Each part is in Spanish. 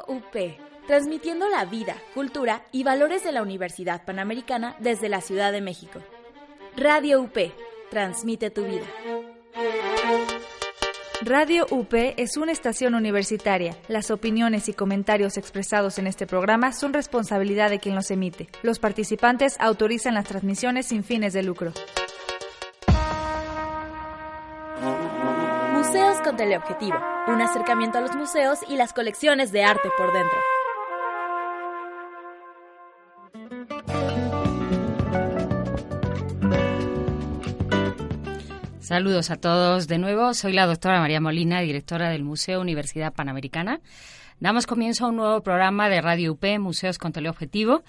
Radio UP, transmitiendo la vida, cultura y valores de la Universidad Panamericana desde la Ciudad de México. Radio UP, transmite tu vida. Radio UP es una estación universitaria. Las opiniones y comentarios expresados en este programa son responsabilidad de quien los emite. Los participantes autorizan las transmisiones sin fines de lucro. Teleobjetivo, un acercamiento a los museos y las colecciones de arte por dentro. Saludos a todos de nuevo. Soy la doctora María Molina, directora del Museo Universidad Panamericana. Damos comienzo a un nuevo programa de Radio UP, Museos con Teleobjetivo.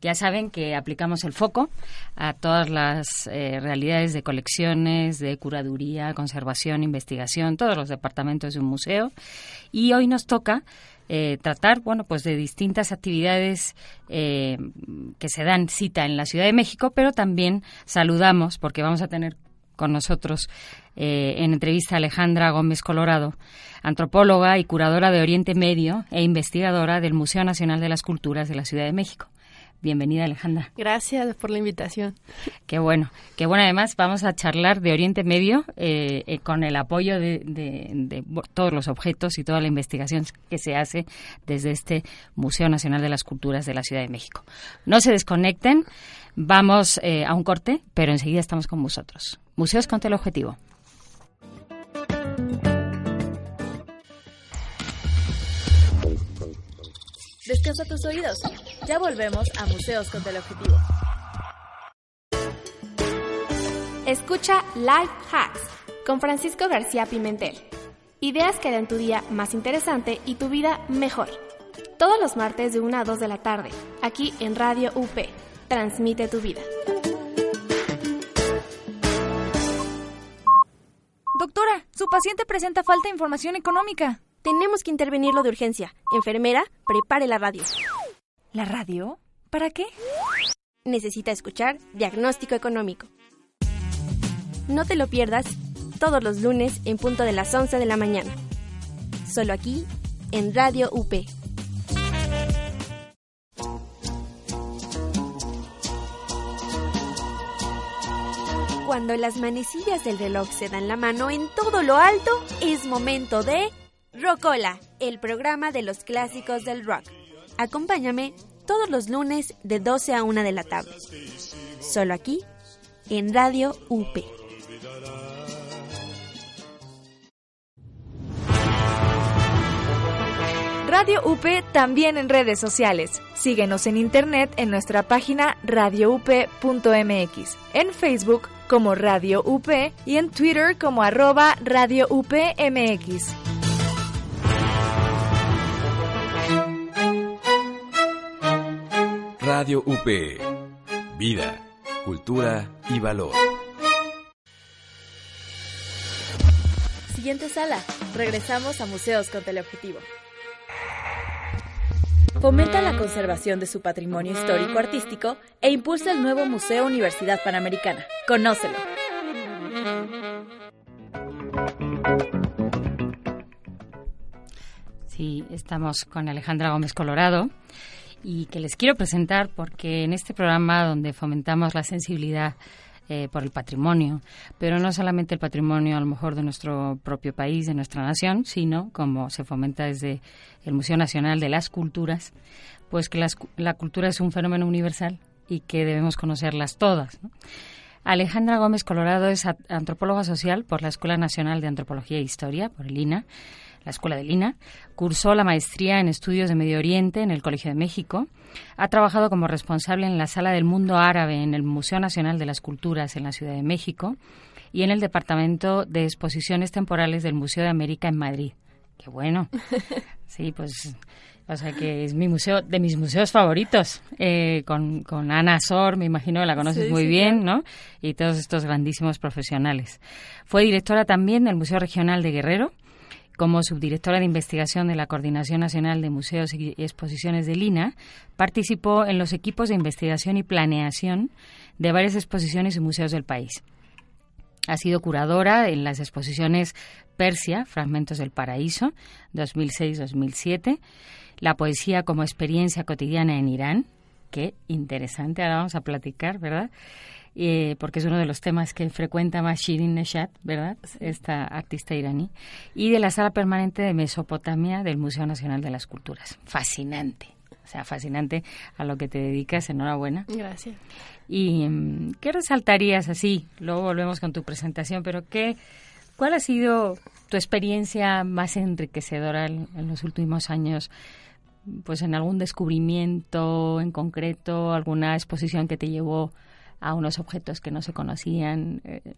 Ya saben que aplicamos el foco a todas las eh, realidades de colecciones, de curaduría, conservación, investigación, todos los departamentos de un museo. Y hoy nos toca eh, tratar, bueno, pues de distintas actividades eh, que se dan cita en la Ciudad de México, pero también saludamos porque vamos a tener con nosotros eh, en entrevista Alejandra Gómez Colorado, antropóloga y curadora de Oriente Medio e investigadora del Museo Nacional de las Culturas de la Ciudad de México. Bienvenida, Alejandra. Gracias por la invitación. Qué bueno. Qué bueno, además, vamos a charlar de Oriente Medio eh, eh, con el apoyo de, de, todos los objetos y toda la investigación que se hace desde este Museo Nacional de las Culturas de la Ciudad de México. No se desconecten. Vamos eh, a un corte, pero enseguida estamos con vosotros. Museos con teleobjetivo. Descansa tus oídos. Ya volvemos a Museos con Teleobjetivo. Escucha Life Hacks con Francisco García Pimentel. Ideas que harán tu día más interesante y tu vida mejor. Todos los martes de 1 a 2 de la tarde, aquí en Radio UP. Transmite tu vida. Doctora, su paciente presenta falta de información económica. Tenemos que intervenirlo de urgencia. Enfermera, prepare la radio. ¿La radio? ¿Para qué? Necesita escuchar Diagnóstico Económico. No te lo pierdas todos los lunes en punto de las 11 de la mañana. Solo aquí, en Radio UP. Cuando las manecillas del reloj se dan la mano en todo lo alto, es momento de Rocola, el programa de los clásicos del rock. Acompáñame todos los lunes de 12 a 1 de la tarde. Solo aquí, en Radio UP. Radio UP también en redes sociales. Síguenos en internet en nuestra página radioup.mx, en Facebook como Radio UP y en Twitter como arroba Radio UPMX. Radio UP. Vida, cultura y valor. Siguiente sala. Regresamos a Museos con Teleobjetivo. Fomenta la conservación de su patrimonio histórico-artístico e impulsa el nuevo Museo Universidad Panamericana. Conócelo. Sí, estamos con Alejandra Gómez Colorado y que les quiero presentar porque en este programa donde fomentamos la sensibilidad eh, por el patrimonio, pero no solamente el patrimonio a lo mejor de nuestro propio país, de nuestra nación, sino como se fomenta desde el Museo Nacional de las Culturas, pues que la cultura es un fenómeno universal y que debemos conocerlas todas. Alejandra Gómez Colorado es antropóloga social por la Escuela Nacional de Antropología e Historia, por el INA, la Escuela de Lina, cursó la maestría en estudios de Medio Oriente en el Colegio de México, ha trabajado como responsable en la Sala del Mundo Árabe en el Museo Nacional de las Culturas en la Ciudad de México y en el Departamento de Exposiciones Temporales del Museo de América en Madrid. Qué bueno. Sí, pues o sea que es mi museo, de mis museos favoritos, eh, con, con, Ana Sor, me imagino que la conoces muy bien, ¿no? Y todos estos grandísimos profesionales. Fue directora también del Museo Regional de Guerrero, como subdirectora de investigación de la Coordinación Nacional de Museos y Exposiciones de Lina, participó en los equipos de investigación y planeación de varias exposiciones y museos del país. Ha sido curadora en las exposiciones Persia, Fragmentos del Paraíso, 2006-2007, La poesía como experiencia cotidiana en Irán, qué interesante, ahora vamos a platicar, ¿verdad? Eh, porque es uno de los temas que frecuenta más Shirin Neshat, ¿verdad? Esta artista iraní. Y de la sala permanente de Mesopotamia del Museo Nacional de las Culturas. Fascinante. O sea, fascinante a lo que te dedicas. Enhorabuena. Gracias. ¿Y mm, qué resaltarías así? Luego volvemos con tu presentación, pero ¿qué, ¿cuál ha sido tu experiencia más enriquecedora en, en los últimos años? Pues en algún descubrimiento en concreto, alguna exposición que te llevó a unos objetos que no se conocían. Eh,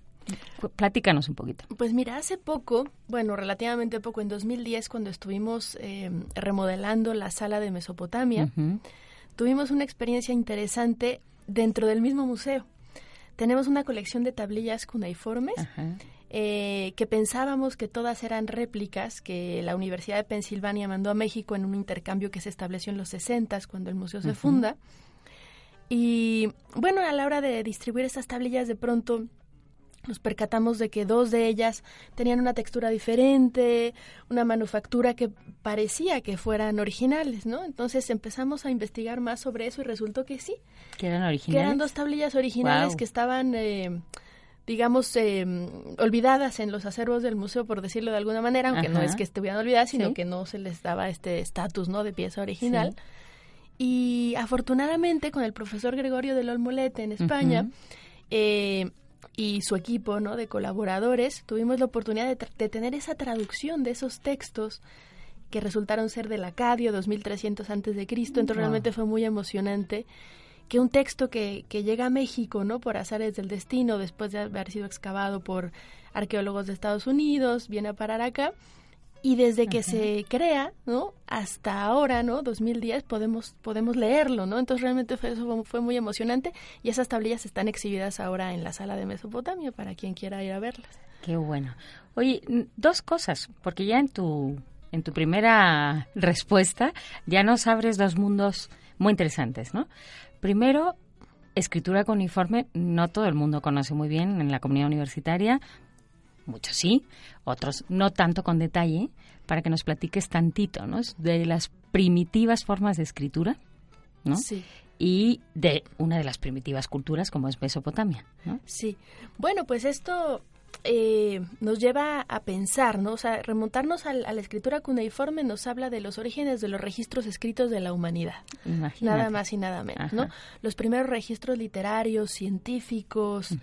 platícanos un poquito. Pues mira, hace poco, bueno, relativamente poco, en 2010, cuando estuvimos eh, remodelando la sala de Mesopotamia, tuvimos una experiencia interesante dentro del mismo museo. Tenemos una colección de tablillas cuneiformes. Eh, que pensábamos que todas eran réplicas que la Universidad de Pensilvania mandó a México en un intercambio que se estableció en los 60 cuando el museo se funda. Y bueno, a la hora de distribuir esas tablillas, de pronto nos percatamos de que dos de ellas tenían una textura diferente, una manufactura que parecía que fueran originales, ¿no? Entonces empezamos a investigar más sobre eso y resultó que sí. Que eran originales. Que eran dos tablillas originales que estaban, eh, digamos, eh, olvidadas en los acervos del museo, por decirlo de alguna manera, aunque no es que estuvieran olvidadas, sino que no se les daba este estatus, ¿no? De pieza original. Y afortunadamente con el profesor Gregorio del Olmolete en España eh, y su equipo ¿no? de colaboradores, tuvimos la oportunidad de, tener esa traducción de esos textos que resultaron ser del Acadio 2300 antes de Cristo. Entonces realmente fue muy emocionante que un texto que, que llega a México, ¿no? Por azares del destino, después de haber sido excavado por arqueólogos de Estados Unidos, viene a parar acá y desde que se crea, ¿no? Hasta ahora, ¿no? 2010 podemos podemos leerlo, ¿no? Entonces realmente fue, eso fue muy emocionante y esas tablillas están exhibidas ahora en la sala de Mesopotamia para quien quiera ir a verlas. Qué bueno. Oye, dos cosas, porque ya en tu en tu primera respuesta ya nos abres dos mundos muy interesantes, ¿no? Primero, escritura con uniforme, no todo el mundo conoce muy bien en la comunidad universitaria, muchos sí, otros no tanto con detalle, para que nos platiques tantito, ¿no? De las primitivas formas de escritura, ¿no? Sí. Y de una de las primitivas culturas como es Mesopotamia, ¿no? Sí. Bueno, pues esto eh, nos lleva a pensar, ¿no? O sea, remontarnos a, la escritura cuneiforme nos habla de los orígenes de los registros escritos de la humanidad. Nada más y nada menos, ¿no? Los primeros registros literarios, científicos,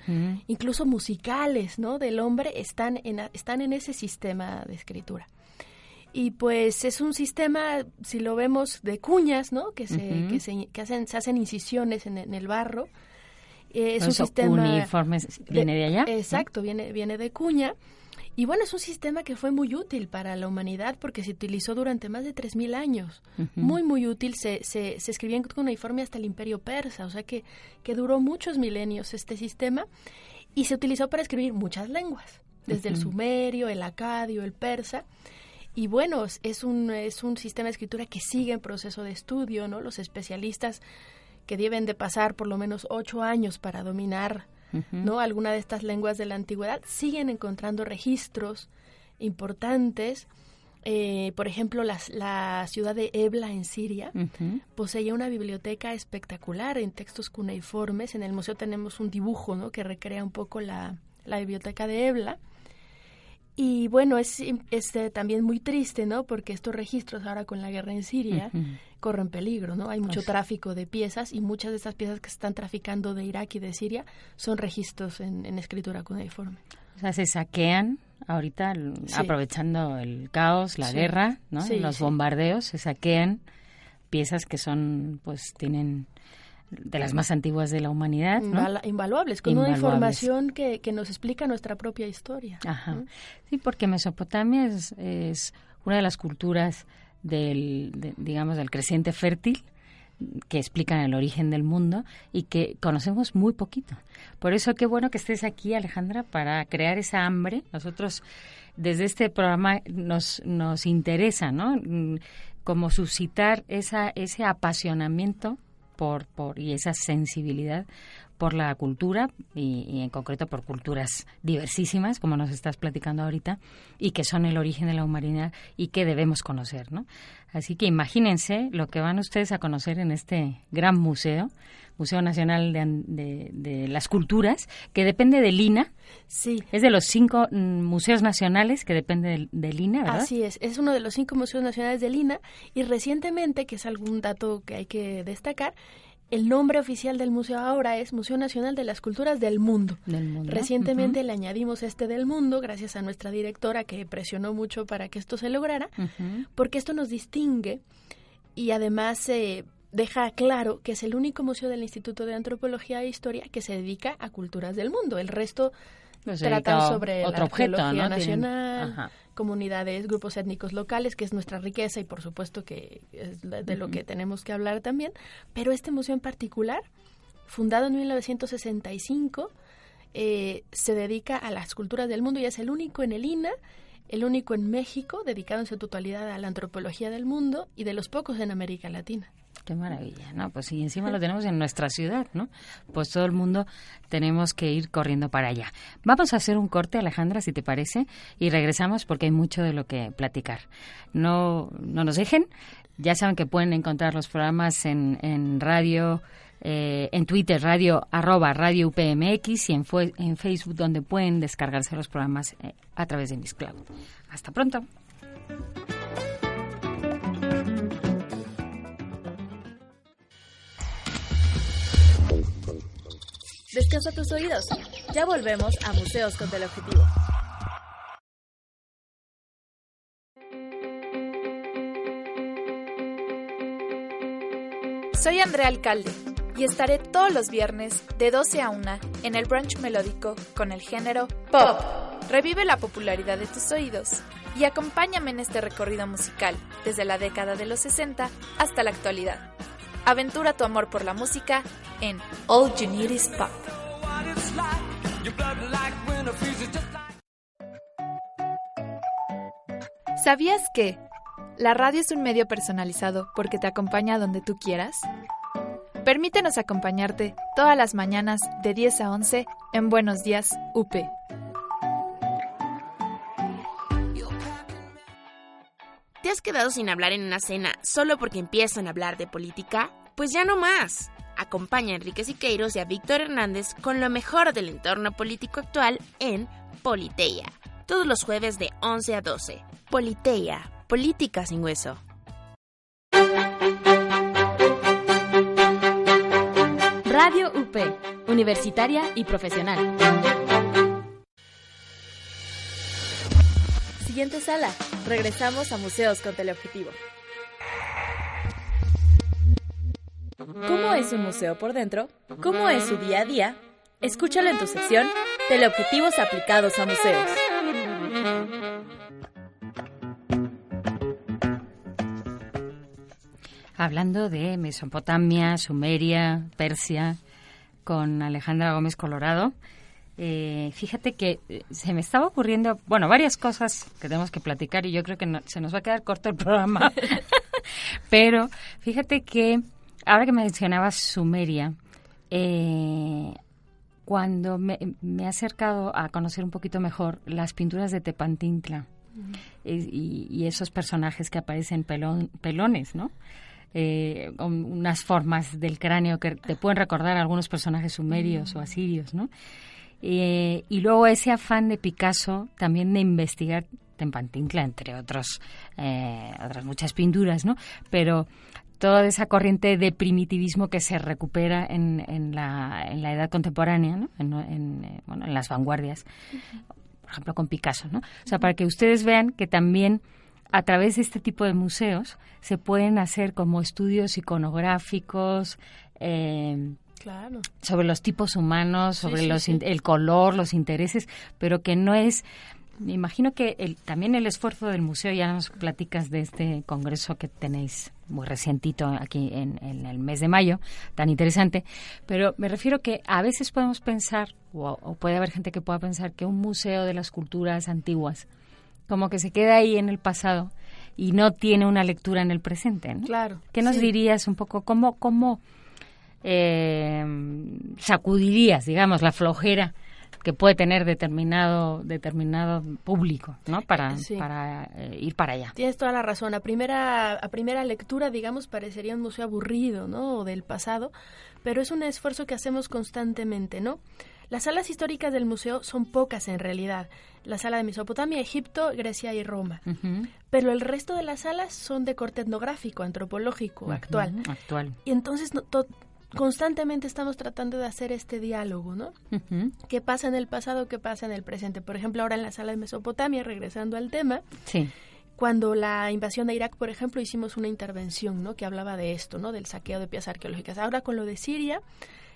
incluso musicales, ¿no? Del hombre están en, están en ese sistema de escritura. Y pues es un sistema, si lo vemos, de cuñas, ¿no? Que se, que se, que hacen, se hacen incisiones en el barro es un sistema uniformes viene de, allá. Exacto, viene viene de Cuña. Y bueno, es un sistema que fue muy útil para la humanidad porque se utilizó durante más de 3.000 años. Muy, muy útil. Se, se, se escribía en cuneiforme hasta el imperio persa, o sea que, que duró muchos milenios este sistema y se utilizó para escribir muchas lenguas, desde el sumerio, el acadio, el persa. Y bueno, es un, es un sistema de escritura que sigue en proceso de estudio, ¿no? Los especialistas que deben de pasar por lo menos ocho años para dominar no alguna de estas lenguas de la antigüedad siguen encontrando registros importantes eh, por ejemplo, la, ciudad de Ebla en Siria poseía una biblioteca espectacular en textos cuneiformes. En el museo tenemos un dibujo ¿no? que recrea un poco la, la biblioteca de Ebla. Y bueno, es, es eh, también muy triste, ¿no? Porque estos registros ahora con la guerra en Siria corren peligro, ¿no? Hay mucho tráfico de piezas y muchas de esas piezas que se están traficando de Irak y de Siria son registros en, escritura cuneiforme. O sea, se saquean ahorita, aprovechando el caos, la guerra, ¿no? Los bombardeos, se saquean piezas que son, pues, tienen de las más antiguas de la humanidad. invaluables, con una información que, que, nos explica nuestra propia historia. Ajá. Sí, porque Mesopotamia es, es, una de las culturas del, digamos, del creciente fértil que explican el origen del mundo y que conocemos muy poquito. Por eso qué bueno que estés aquí, Alejandra, para crear esa hambre. Nosotros desde este programa nos, nos interesa, ¿no? Mm, como suscitar esa, ese apasionamiento por, por, y esa sensibilidad por la cultura y, en concreto por culturas diversísimas, como nos estás platicando ahorita, y que son el origen de la humanidad y que debemos conocer, ¿no? Así que imagínense lo que van ustedes a conocer en este gran museo, Museo Nacional de, las Culturas, que depende del INA. Sí. Es de los cinco mm, museos nacionales que depende del, del, INA, ¿verdad? Así es, es uno de los cinco museos nacionales del INA y recientemente, que es algún dato que hay que destacar, el nombre oficial del museo ahora es Museo Nacional de las Culturas del Mundo. Recientemente le añadimos este del mundo gracias a nuestra directora que presionó mucho para que esto se lograra, porque esto nos distingue y además eh, deja claro que es el único museo del Instituto de Antropología e Historia que se dedica a culturas del mundo. El resto pues tratan sobre otro la objeto, nacional, comunidades, grupos étnicos locales, que es nuestra riqueza y por supuesto que es de lo que tenemos que hablar también. Pero este museo en particular, fundado en 1965, eh, se dedica a las culturas del mundo y es el único en el INA, el único en México dedicado en su totalidad a la antropología del mundo y de los pocos en América Latina. Qué maravilla, ¿no? Pues si encima lo tenemos en nuestra ciudad, ¿no? Pues todo el mundo tenemos que ir corriendo para allá. Vamos a hacer un corte, Alejandra, si te parece, y regresamos porque hay mucho de lo que platicar. No, no nos dejen. Ya saben que pueden encontrar los programas en, en radio, eh, en Twitter, radio, arroba radio UPMX y en, Facebook, donde pueden descargarse los programas eh, a través de mis Cloud. Hasta pronto. Descansa tus oídos. Ya volvemos a Museos con Teleobjetivo. Soy Andrea Alcalde y estaré todos los viernes de 12 a 1 en el brunch melódico con el género pop. Revive la popularidad de tus oídos y acompáñame en este recorrido musical desde la década de los 60 hasta la actualidad. Aventura tu amor por la música en All You Need Is Pop. ¿Sabías que la radio es un medio personalizado porque te acompaña donde tú quieras? Permítenos acompañarte todas las mañanas de 10 a 11 en Buenos Días UP. ¿Te has quedado sin hablar en una cena solo porque empiezan a hablar de política? Pues ya no más. Acompaña a Enrique Siqueiros y a Víctor Hernández con lo mejor del entorno político actual en Politeia, todos los jueves de 11 a 12. Politeia, política sin hueso. Radio UP, universitaria y profesional. Siguiente sala. Regresamos a Museos con Teleobjetivo. ¿Cómo es un museo por dentro? ¿Cómo es su día a día? Escúchalo en tu sección Teleobjetivos aplicados a museos. Hablando de Mesopotamia, Sumeria, Persia, con Alejandra Gómez Colorado, eh, fíjate que eh, se me estaba ocurriendo, bueno, varias cosas que tenemos que platicar y yo creo que se nos va a quedar corto el programa. Pero fíjate que ahora que mencionabas Sumeria, eh, cuando me, he acercado a conocer un poquito mejor las pinturas de Tepantintla y, esos personajes que aparecen pelones, ¿no? Eh, unas formas del cráneo que te pueden recordar a algunos personajes sumerios o asirios, ¿no? Eh, y luego ese afán de Picasso también de investigar Tepantintla, entre otros, otras muchas pinturas, ¿no? Pero toda esa corriente de primitivismo que se recupera en, en, la, en la edad contemporánea, ¿no? en, eh, bueno, en las vanguardias, por ejemplo con Picasso, ¿no? O sea, para que ustedes vean que también a través de este tipo de museos se pueden hacer como estudios iconográficos, eh, sobre los tipos humanos, sobre los, el color, los intereses, pero que no es me imagino que el, también el esfuerzo del museo, ya nos platicas de este congreso que tenéis muy recientito aquí en, el mes de mayo, tan interesante, pero me refiero que a veces podemos pensar, o, puede haber gente que pueda pensar, que un museo de las culturas antiguas, como que se queda ahí en el pasado y no tiene una lectura en el presente. ¿no? Claro. ¿Qué nos dirías un poco? ¿Cómo, cómo eh, sacudirías, digamos, la flojera que puede tener determinado determinado público, ¿no? Para, para eh, ir para allá. Tienes toda la razón. A primera a primera lectura, digamos, parecería un museo aburrido, ¿no? O del pasado, pero es un esfuerzo que hacemos constantemente, ¿no? Las salas históricas del museo son pocas en realidad. La sala de Mesopotamia, Egipto, Grecia y Roma. Pero el resto de las salas son de corte etnográfico, antropológico, actual. Actual. Y entonces no, constantemente estamos tratando de hacer este diálogo, ¿no? ¿Qué pasa en el pasado? ¿Qué pasa en el presente? Por ejemplo, ahora en la sala de Mesopotamia, regresando al tema, sí. cuando la invasión de Irak, por ejemplo, hicimos una intervención, ¿no? Que hablaba de esto, ¿no? Del saqueo de piezas arqueológicas. Ahora con lo de Siria,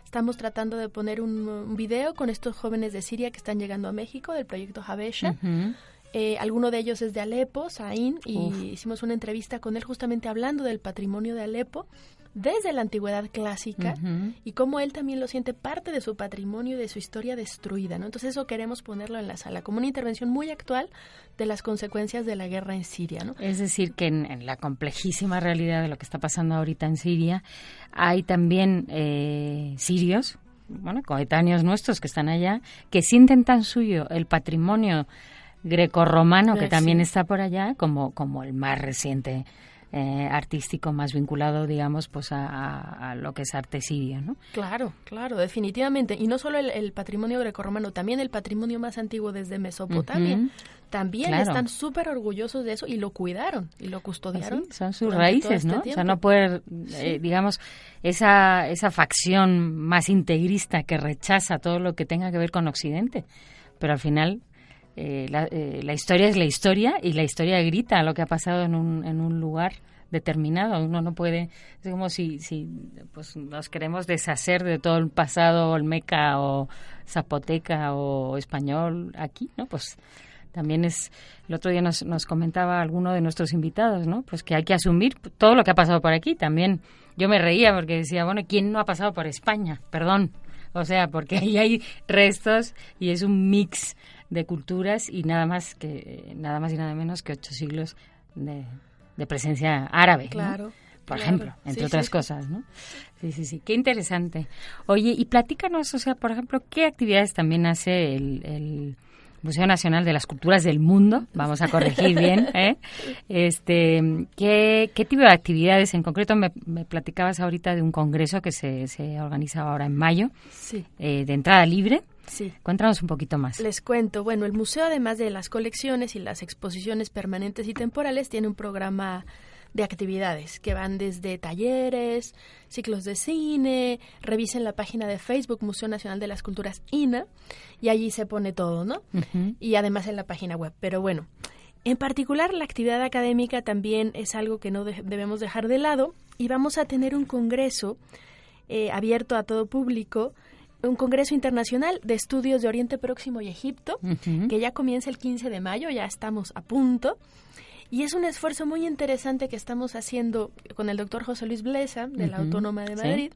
estamos tratando de poner un, video con estos jóvenes de Siria que están llegando a México del proyecto Habesha. Eh, alguno de ellos es de Alepo, Saín, y hicimos una entrevista con él justamente hablando del patrimonio de Alepo desde la antigüedad clásica y cómo él también lo siente parte de su patrimonio y de su historia destruida, ¿no? Entonces eso queremos ponerlo en la sala como una intervención muy actual de las consecuencias de la guerra en Siria, ¿no? Es decir, que en, la complejísima realidad de lo que está pasando ahorita en Siria hay también eh, sirios, bueno, coetáneos nuestros que están allá, que sienten tan suyo el patrimonio grecorromano que también está por allá como, como el más reciente eh, artístico más vinculado, digamos, pues a, lo que es arte sirio, ¿no? Claro, claro, definitivamente. Y no solo el, patrimonio grecorromano, también el patrimonio más antiguo desde Mesopotamia. También están súper orgullosos de eso y lo cuidaron y lo custodiaron. son sus raíces, este ¿no? O sea, no poder, eh, digamos, esa, esa facción más integrista que rechaza todo lo que tenga que ver con Occidente. Pero al final eh, eh, la, historia es la historia y la historia grita lo que ha pasado en un, en un lugar determinado. Uno no puede, es como si, si pues, nos queremos deshacer de todo el pasado olmeca o zapoteca o español aquí, ¿no? Pues también es, el otro día nos, nos comentaba alguno de nuestros invitados, ¿no? Pues que hay que asumir todo lo que ha pasado por aquí. También yo me reía porque decía, bueno, ¿quién no ha pasado por España? Perdón. O sea, porque ahí hay restos y es un mix de culturas y nada más que nada más y nada menos que ocho siglos de, presencia árabe. Claro. Por ejemplo, entre otras cosas, ¿no? Sí, sí, sí. Qué interesante. Oye, y platícanos, o sea, por ejemplo, ¿qué actividades también hace el, Museo Nacional de las Culturas del Mundo? Vamos a corregir bien, ¿eh? Este, ¿qué, ¿Qué tipo de actividades? En concreto, me, platicabas ahorita de un congreso que se, se organiza ahora en mayo, sí. Eh, de entrada libre. Sí. Cuéntanos un poquito más. Les cuento. Bueno, el museo, además de las colecciones y las exposiciones permanentes y temporales, tiene un programa de actividades que van desde talleres, ciclos de cine, revisen la página de Facebook Museo Nacional de las Culturas INA y allí se pone todo, ¿no? Y además en la página web. Pero bueno, en particular la actividad académica también es algo que no debemos dejar de lado y vamos a tener un congreso eh, abierto a todo público un Congreso Internacional de Estudios de Oriente Próximo y Egipto, que ya comienza el 15 de mayo, ya estamos a punto. Y es un esfuerzo muy interesante que estamos haciendo con el doctor José Luis Blesa, de la Autónoma de Madrid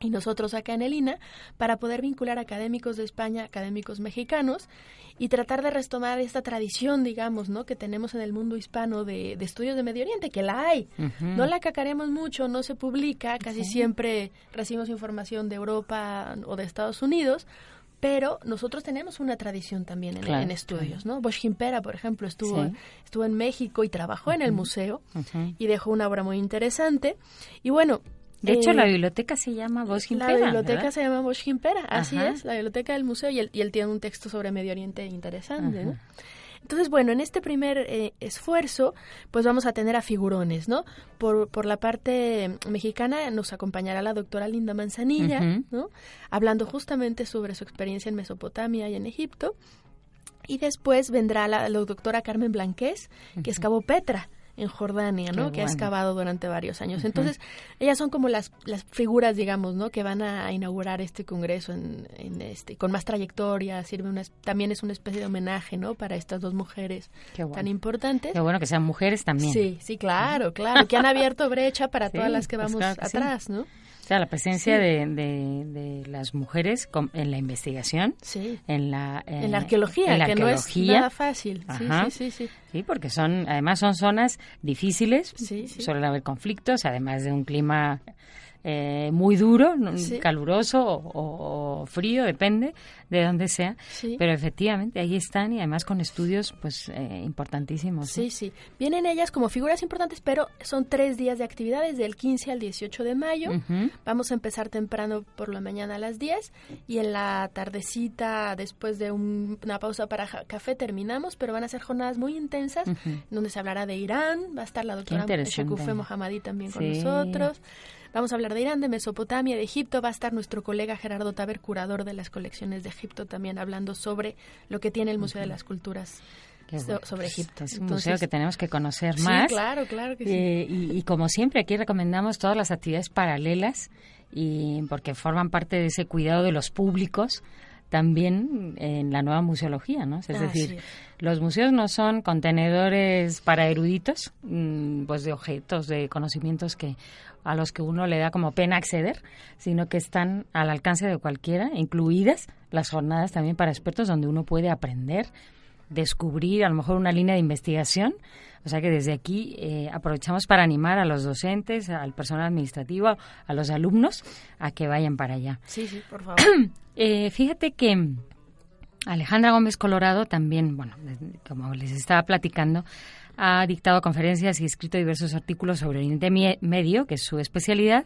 y nosotros acá en el INA para poder vincular académicos de España, académicos mexicanos y tratar de retomar esta tradición, digamos, ¿no? que tenemos en el mundo hispano de, estudios de Medio Oriente, que la hay. No la cacaremos mucho, no se publica, casi siempre recibimos información de Europa o de Estados Unidos, pero nosotros tenemos una tradición también en, estudios, ¿no? Bosch Gimpera, por ejemplo, estuvo, estuvo en México y trabajó en el museo y dejó una obra muy interesante. Y bueno, de hecho, la eh, biblioteca se llama Bosch. La biblioteca se llama Bosch así es, la biblioteca del museo, y él, y él tiene un texto sobre Medio Oriente interesante, ¿no? Entonces, bueno, en este primer eh, esfuerzo, pues vamos a tener a figurones, ¿no? Por, por la parte mexicana nos acompañará la doctora Linda Manzanilla, ¿no? Hablando justamente sobre su experiencia en Mesopotamia y en Egipto. Y después vendrá la, la doctora Carmen Blanqués, que excavó Petra, en Jordania, ¿no? que ha excavado durante varios años. Entonces, ellas son como las, las figuras, digamos, ¿no? Que van a inaugurar este congreso en, este, con más trayectoria, sirve una, también es una especie de homenaje, ¿no? Para estas dos mujeres tan importantes. Qué bueno que sean mujeres también. Sí, sí, claro, claro, que han abierto brecha para todas las que pues vamos atrás, ¿no? Sea, la presencia de, de, las mujeres en la investigación, en la en la arqueología, que no es nada fácil. Sí, sí, sí, sí, porque son además son zonas difíciles, suelen haber conflictos, además de un clima eh, muy duro, caluroso o, frío, depende de dónde sea, pero efectivamente ahí están y además con estudios pues eh, importantísimos. Sí, sí. Vienen ellas como figuras importantes, pero son tres días de actividades, del 15 al 18 de mayo. Vamos a empezar temprano por la mañana a las 10 y en la tardecita, después de una pausa para café, terminamos, pero van a ser jornadas muy intensas, donde se hablará de Irán, va a estar la doctora Shekufe Mohammadi también con nosotros. Vamos a hablar de Irán, de Mesopotamia, de Egipto. Va a estar nuestro colega Gerardo Taber, curador de las colecciones de Egipto, también hablando sobre lo que tiene el Museo de las Culturas sobre Egipto. Es un museo que tenemos que conocer más. Sí, claro, claro que sí. Eh, y, como siempre, aquí recomendamos todas las actividades paralelas y porque forman parte de ese cuidado de los públicos también en la nueva museología, ¿no? Es decir, los museos no son contenedores para eruditos, mm, pues de objetos, de conocimientos que a los que uno le da como pena acceder, sino que están al alcance de cualquiera, incluidas las jornadas también para expertos donde uno puede aprender, descubrir a lo mejor una línea de investigación. O sea que desde aquí eh, aprovechamos para animar a los docentes, al personal administrativo, a los alumnos a que vayan para allá. Sí, sí, por favor. Eh, fíjate que Alejandra Gómez Colorado también, bueno, como les estaba platicando, ha dictado conferencias y escrito diversos artículos sobre Oriente Medio, que es su especialidad,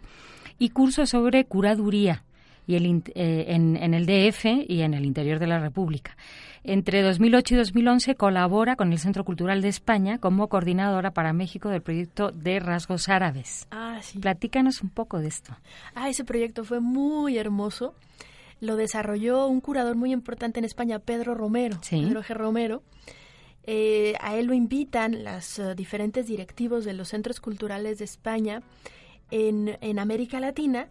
y cursos sobre curaduría y el, eh, en, en, el DF y en el interior de la República. Entre 2008 y 2011 colabora con el Centro Cultural de España como coordinadora para México del proyecto de rasgos árabes. Ah, sí. Platícanos un poco de esto. Ah, ese proyecto fue muy hermoso. Lo desarrolló un curador muy importante en España, Pedro Romero. Pedro G. Romero eh, a él lo invitan los eh, diferentes directivos de los centros culturales de España en, en América Latina,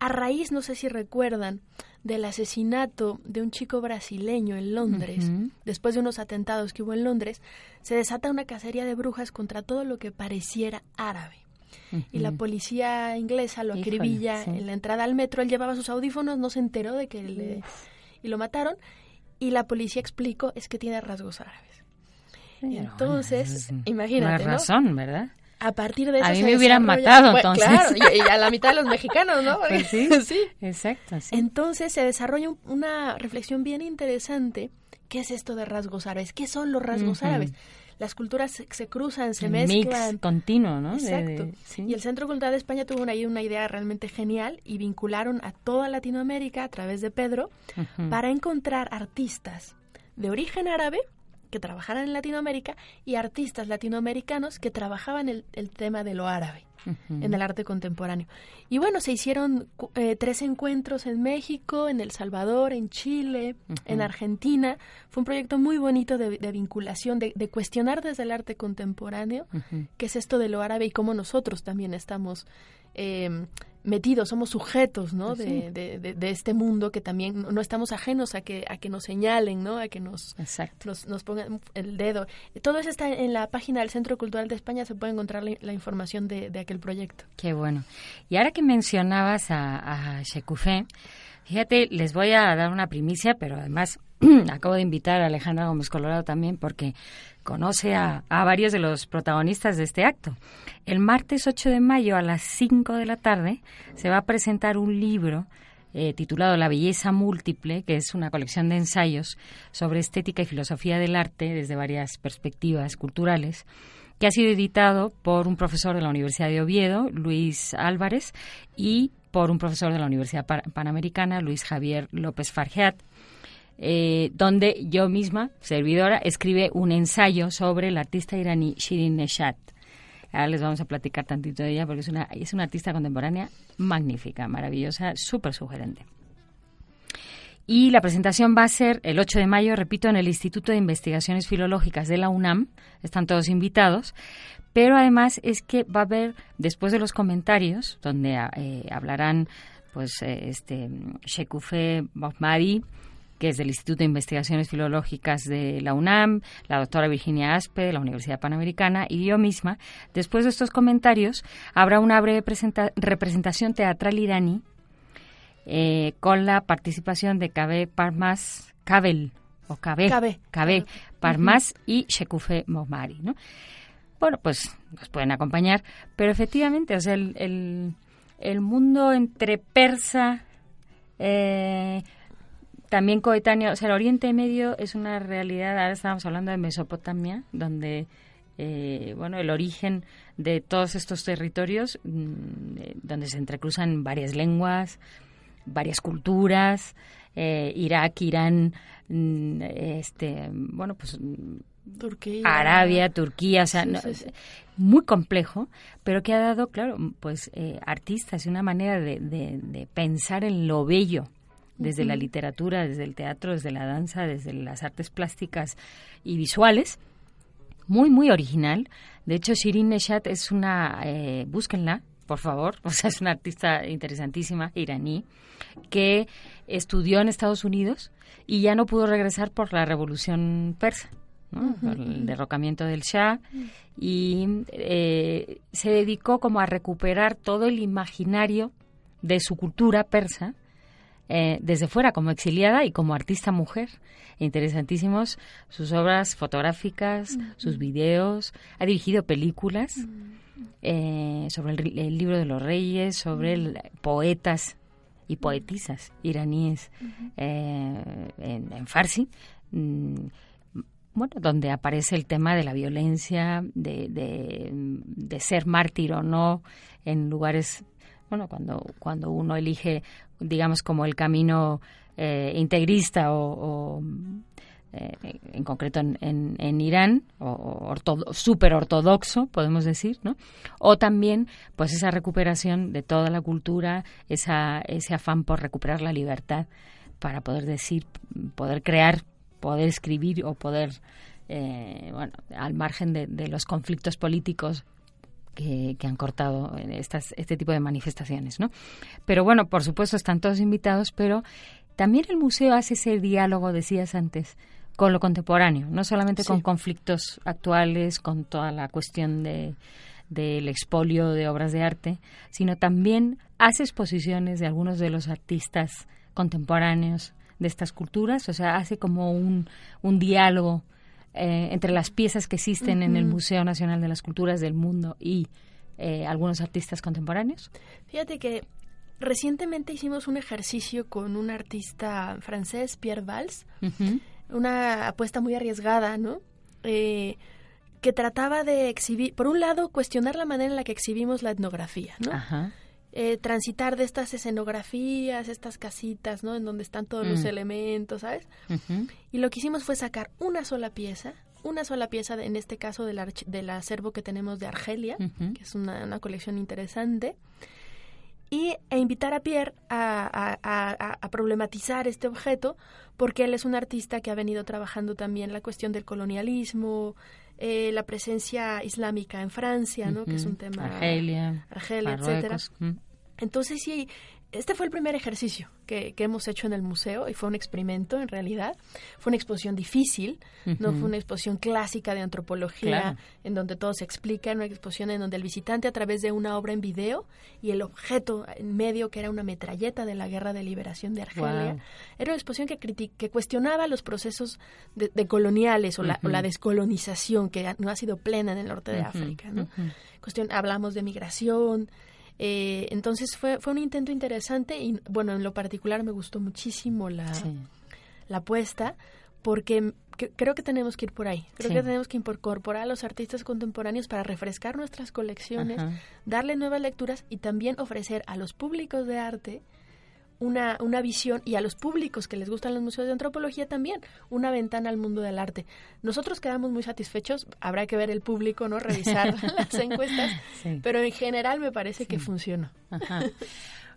a raíz, no sé si recuerdan, del asesinato de un chico brasileño en Londres, después de unos atentados que hubo en Londres, se desata una cacería de brujas contra todo lo que pareciera árabe. Y la policía inglesa lo acribilla en la entrada al metro. Él llevaba sus audífonos, no se enteró de que le, y lo mataron. Y la policía explicó es que tiene rasgos árabes. Entonces, imagínate, ¿no? razón, ¿verdad? A partir de eso A mí me hubieran matado, entonces. Claro, y, a la mitad de los mexicanos, ¿no? Pues sí, sí, exacto. Entonces se desarrolla una reflexión bien interesante. ¿Qué es esto de rasgos árabes? ¿Qué son los rasgos árabes? Las culturas se, cruzan, se mezclan. Mix continuo, ¿no? Exacto. Y el Centro Cultural de España tuvo una, una idea realmente genial y vincularon a toda Latinoamérica a través de Pedro para encontrar artistas de origen árabe que trabajaran en Latinoamérica y artistas latinoamericanos que trabajaban el, el tema de lo árabe en el arte contemporáneo. Y bueno, se hicieron eh, tres encuentros en México, en El Salvador, en Chile, en Argentina. Fue un proyecto muy bonito de, vinculación, de, cuestionar desde el arte contemporáneo qué es esto de lo árabe y cómo nosotros también estamos eh, metidos, somos sujetos, ¿no? De, de, este mundo que también no estamos ajenos a que a que nos señalen, ¿no? A que nos nos, pongan el dedo. Todo eso está en la página del Centro Cultural de España, se puede encontrar la, información de, aquel proyecto. Qué bueno. Y ahora que mencionabas a, a Shekufé, fíjate, les voy a dar una primicia, pero además acabo de invitar a Alejandra Gómez Colorado también porque conoce a, varios de los protagonistas de este acto. El martes 8 de mayo a las 5 de la tarde se va a presentar un libro eh, titulado La belleza múltiple, que es una colección de ensayos sobre estética y filosofía del arte desde varias perspectivas culturales, que ha sido editado por un profesor de la Universidad de Oviedo, Luis Álvarez, y por un profesor de la Universidad Panamericana, Luis Javier López Fargeat. Eh, donde yo misma, servidora, escribe un ensayo sobre el artista iraní Shirin Neshat. Ahora les vamos a platicar tantito de ella porque es una, es una artista contemporánea magnífica, maravillosa, súper sugerente. Y la presentación va a ser el 8 de mayo, repito, en el Instituto de Investigaciones Filológicas de la UNAM. Están todos invitados. Pero además es que va a haber, después de los comentarios, donde eh, hablarán pues eh, este Shekufe Bahmadi, que es del Instituto de Investigaciones Filológicas de la UNAM, la doctora Virginia Aspe de la Universidad Panamericana y yo misma. Después de estos comentarios, habrá una breve representación teatral iraní eh, con la participación de Kabe Parmas, Kabel, o Kabe, Kabe, Parmas y Shekufe Mohmari, ¿no? Bueno, pues nos pueden acompañar, pero efectivamente, o sea, el el mundo entre persa, eh, también coetáneo, o sea, el Oriente Medio es una realidad, ahora estábamos hablando de Mesopotamia, donde, eh, bueno, el origen de todos estos territorios, mm, eh, donde se entrecruzan varias lenguas, varias culturas, eh, Irak, Irán, mm, este, bueno, pues Turquía. Arabia, Turquía, o sea, Sí, no- sí, sí. muy complejo, pero que ha dado, claro, pues eh, artistas y una manera de, de- de pensar en lo bello, desde la literatura, desde el teatro, desde la danza, desde las artes plásticas y visuales, muy, muy original. De hecho, Shirin Neshat es una, eh, búsquenla, por favor, o sea, es una artista interesantísima, iraní, que estudió en Estados Unidos y ya no pudo regresar por la revolución persa, ¿no? El derrocamiento del Shah, y eh, se dedicó como a recuperar todo el imaginario de su cultura persa, eh, desde fuera como exiliada y como artista mujer. Interesantísimos sus obras fotográficas, sus videos, ha dirigido películas eh, sobre el, libro de los reyes, sobre el- poetas y poetisas iraníes eh, en, en farsi. mm, bueno, donde aparece el tema de la violencia, de, de, de ser mártir o no en lugares, bueno, cuando, cuando uno elige, digamos, como el camino eh, integrista o, eh, en concreto en, en, Irán, o, o súper ortodoxo, podemos decir, ¿no? O también, pues, esa recuperación de toda la cultura, esa, ese afán por recuperar la libertad para poder decir, poder crear, poder escribir o poder, eh, bueno, al margen de los conflictos políticos que, que han cortado en estas, este tipo de manifestaciones, ¿no? Pero bueno, por supuesto están todos invitados, pero también el museo hace ese diálogo, decías antes, con lo contemporáneo, no solamente Sí. con conflictos actuales, con toda la cuestión de del expolio de obras de arte, sino también hace exposiciones de algunos de los artistas contemporáneos de estas culturas, o sea, hace como un, un diálogo eh, entre las piezas que existen en el Museo Nacional de las Culturas del Mundo y eh, algunos artistas contemporáneos. Fíjate que recientemente hicimos un ejercicio con un artista francés, Pierre Valls, una apuesta muy arriesgada, ¿no? Eh, que trataba de exhibir, por un lado, cuestionar la manera en la que exhibimos la etnografía, ¿no? Ajá. Eh, transitar de estas escenografías, estas casitas, ¿no? En donde están todos los Mm. elementos, ¿sabes? Y lo que hicimos fue sacar una sola pieza, una sola pieza, de- en este caso del, del acervo que tenemos de Argelia, que es una, una colección interesante, y, e invitar a Pierre a, a- a- a- a problematizar este objeto, porque él es un artista que ha venido trabajando también la cuestión del colonialismo, eh, la presencia islámica en Francia, ¿no? que es un tema... Argelia, Argelia, etcétera. Entonces sí, este fue el primer ejercicio que, que hemos hecho en el museo y fue un experimento en realidad. Fue una exposición difícil, no fue una exposición clásica de antropología Claro. en donde todo se explica, una exposición en donde el visitante a través de una obra en video y el objeto en medio que era una metralleta de la guerra de liberación de Argelia, era una exposición que, que cuestionaba los procesos de, de coloniales o la, o la descolonización que no ha sido plena en el norte de África. ¿no? cuestión hablamos de migración eh, entonces fue fue un intento interesante y bueno en lo particular me gustó muchísimo la, Sí. la apuesta porque que- creo que tenemos que ir por ahí creo Sí. que tenemos que incorporar a los artistas contemporáneos para refrescar nuestras colecciones Ajá. darle nuevas lecturas y también ofrecer a los públicos de arte una, una visión y a los públicos que les gustan los museos de antropología también una ventana al mundo del arte. Nosotros quedamos muy satisfechos, habrá que ver el público, ¿no? Revisar las encuestas, Sí. pero en general me parece que funcionó.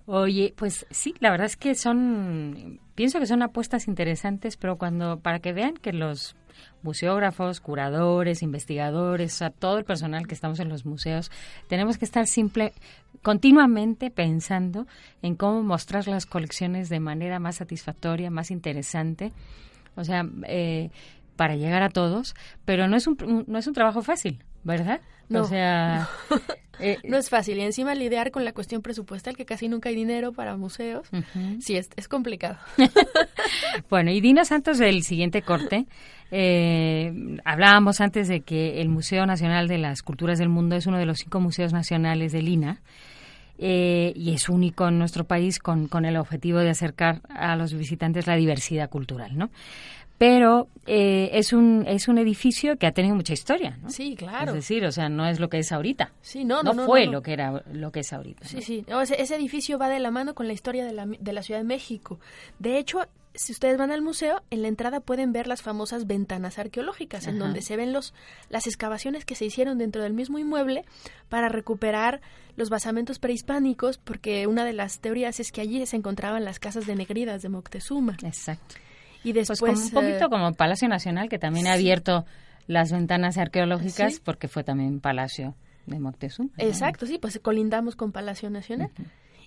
Oye, pues sí, la verdad es que son, pienso que son apuestas interesantes, pero cuando, para que vean que los museógrafos, curadores, investigadores, sea, todo el personal que estamos en los museos, tenemos que estar simple, continuamente pensando en cómo mostrar las colecciones de manera más satisfactoria, más interesante, o sea, eh, para llegar a todos, pero no es un, no es un trabajo fácil, ¿verdad? No. O sea, eh, No es fácil y encima lidiar con la cuestión presupuestal, que casi nunca hay dinero para museos, sí, es, es complicado. Bueno, y dinos antes del siguiente corte. Eh, hablábamos antes de que el Museo Nacional de las Culturas del Mundo es uno de los cinco museos nacionales del INA. eh, y es único en nuestro país con, con el objetivo de acercar a los visitantes la diversidad cultural, ¿no? Pero eh, es un es un edificio que ha tenido mucha historia, ¿no? Sí, claro. Es decir, o sea, no es lo que es ahorita. Sí, no, no, no, fue lo que era lo que es ahorita. Sí, sí. ese, ese, edificio va de la mano con la historia de la, de la Ciudad de México. De hecho, si ustedes van al museo, en la entrada pueden ver las famosas ventanas arqueológicas, en donde se ven los las excavaciones que se hicieron dentro del mismo inmueble para recuperar los basamentos prehispánicos, porque una de las teorías es que allí se encontraban las casas de negridas de Moctezuma. Exacto. Y pues después... un poquito eh, como Palacio Nacional, que también ha abierto las ventanas arqueológicas porque fue también Palacio de Moctezuma. Exacto, sí, pues colindamos con Palacio Nacional.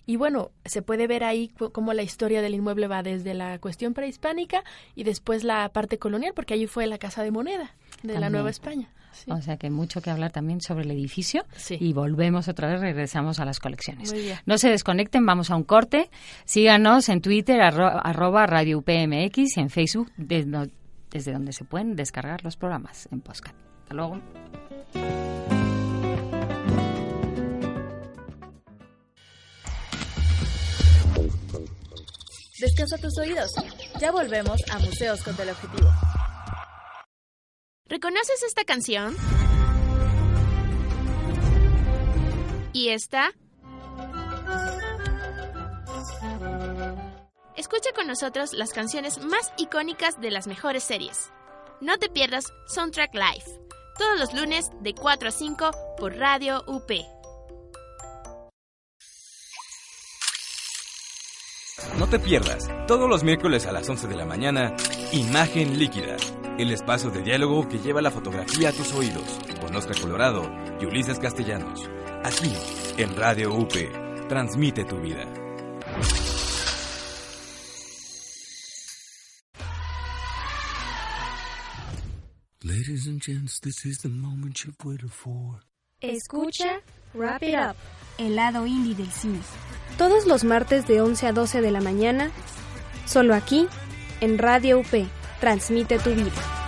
Y bueno, se puede ver ahí cómo la historia del inmueble va desde la cuestión prehispánica y después la parte colonial, porque allí fue la Casa de Moneda de la Nueva España. O sea que mucho que hablar también sobre el edificio y volvemos otra vez, regresamos a las colecciones. No se desconecten, vamos a un corte. Síganos en Twitter, arroba Radio UPMX y en Facebook, desde donde se pueden descargar los programas en podcast. Hasta luego. Descansa tus oídos. Ya volvemos a Museos con Teleobjetivo. ¿Reconoces esta canción? ¿Y esta? Escucha con nosotros las canciones más icónicas de las mejores series. No te pierdas Soundtrack Live, todos los lunes de 4 a 5 por Radio UP. No te pierdas, todos los miércoles a las 11 de la mañana, Imagen Líquida el espacio de diálogo que lleva la fotografía a tus oídos, con Oscar Colorado y Ulises Castellanos. Aquí, en Radio UP, transmite tu vida. Ladies and gents, this is the moment you've waited for. Escucha Wrap It Up, el lado indie del cine. Todos los martes de 11 a 12 de la mañana, solo aquí, en Radio UP Transmite tu vida.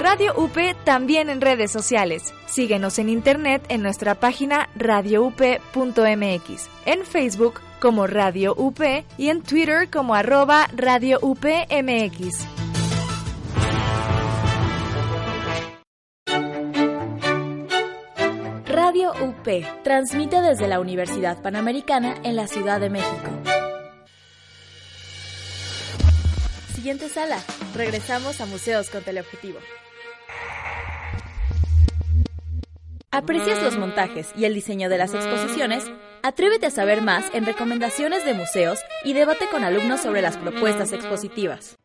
Radio UP también en redes sociales. Síguenos en internet en nuestra página radioup.mx, en Facebook como Radio UP y en Twitter como arroba Radio UPMX. Radio UP transmite desde la Universidad Panamericana en la Ciudad de México. Siguiente sala. Regresamos a Museos con Teleobjetivo. ¿Aprecias los montajes y el diseño de las exposiciones? Atrévete a saber más en recomendaciones de museos y debate con alumnos sobre las propuestas expositivas.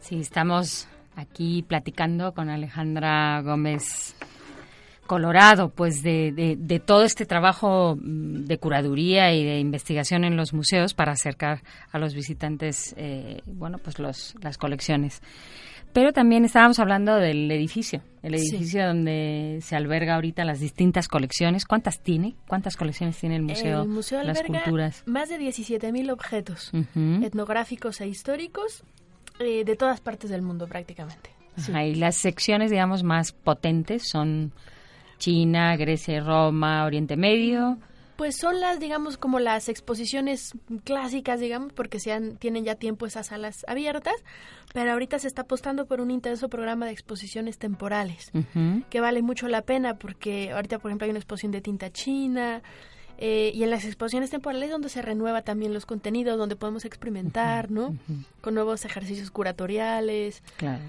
Sí, estamos aquí platicando con Alejandra Gómez Colorado, pues de, de, todo este trabajo mm, de curaduría y de investigación en los museos para acercar a los visitantes, eh, bueno, pues los, las colecciones. Pero también estábamos hablando del edificio, el edificio donde se alberga ahorita las distintas colecciones. ¿Cuántas tiene? ¿Cuántas colecciones tiene el museo? El museo las culturas. más de 17.000 objetos etnográficos e históricos eh, de todas partes del mundo prácticamente. y las secciones, digamos, más potentes son China, Grecia, Roma, Oriente Medio. Pues son las, digamos, como las exposiciones clásicas, digamos, porque se tienen ya tiempo esas salas abiertas, pero ahorita se está apostando por un intenso programa de exposiciones temporales, que vale mucho la pena, porque ahorita, por ejemplo, hay una exposición de tinta china, eh, y en las exposiciones temporales donde se renueva también los contenidos, donde podemos experimentar, ¿no? Con nuevos ejercicios curatoriales,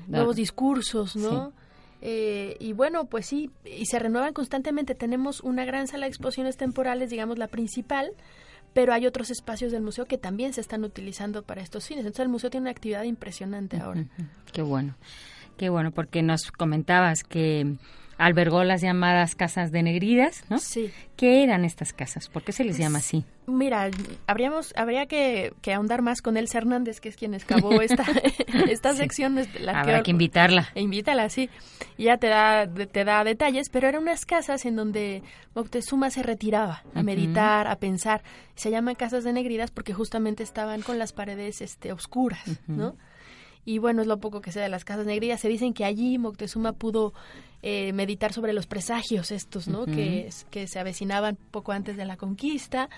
nuevos discursos, ¿no? Eh, y bueno, pues sí, y se renuevan constantemente. Tenemos una gran sala de exposiciones temporales, digamos la principal, pero hay otros espacios del museo que también se están utilizando para estos fines. Entonces el museo tiene una actividad impresionante ahora. Qué bueno, qué bueno, porque nos comentabas que albergó las llamadas casas de negridas, ¿no? Sí. ¿Qué eran estas casas? ¿Por qué se les llama así? Mira, habríamos, habría que, que ahondar más con Elsa Hernández, que es quien excavó esta, esta sección. es La Habrá que invitarla. E invítala, sí. Y ya te da, te da detalles, pero eran unas casas en donde Moctezuma se retiraba a meditar, a pensar. Se llaman casas de negridas porque justamente estaban con las paredes este, oscuras, ¿no? Y bueno, es lo poco que sé de las casas negridas. Se dicen que allí Moctezuma pudo eh, meditar sobre los presagios estos, ¿no? Que, que se avecinaban poco antes de la conquista.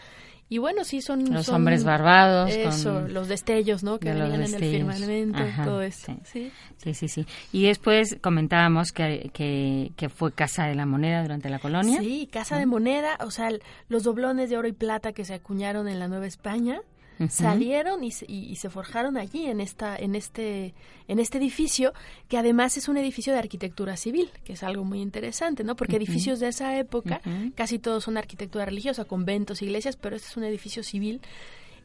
Y bueno, sí son... Los son- hombres barbados. Eso, con- los destellos, ¿no? Que de venían en el firmamento, Ajá, todo eso. sí. Sí. Sí, sí, sí. Y después comentábamos que, que, que fue Casa de la Moneda durante la colonia. Sí, casa de moneda, o sea, los doblones de oro y plata que se acuñaron en la Nueva España Salieron y se, y, y se forjaron allí en esta en este en este edificio que además es un edificio de arquitectura civil, que es algo muy interesante, ¿no? Porque edificios de esa época casi todos son arquitectura religiosa, conventos, iglesias, pero este es un edificio civil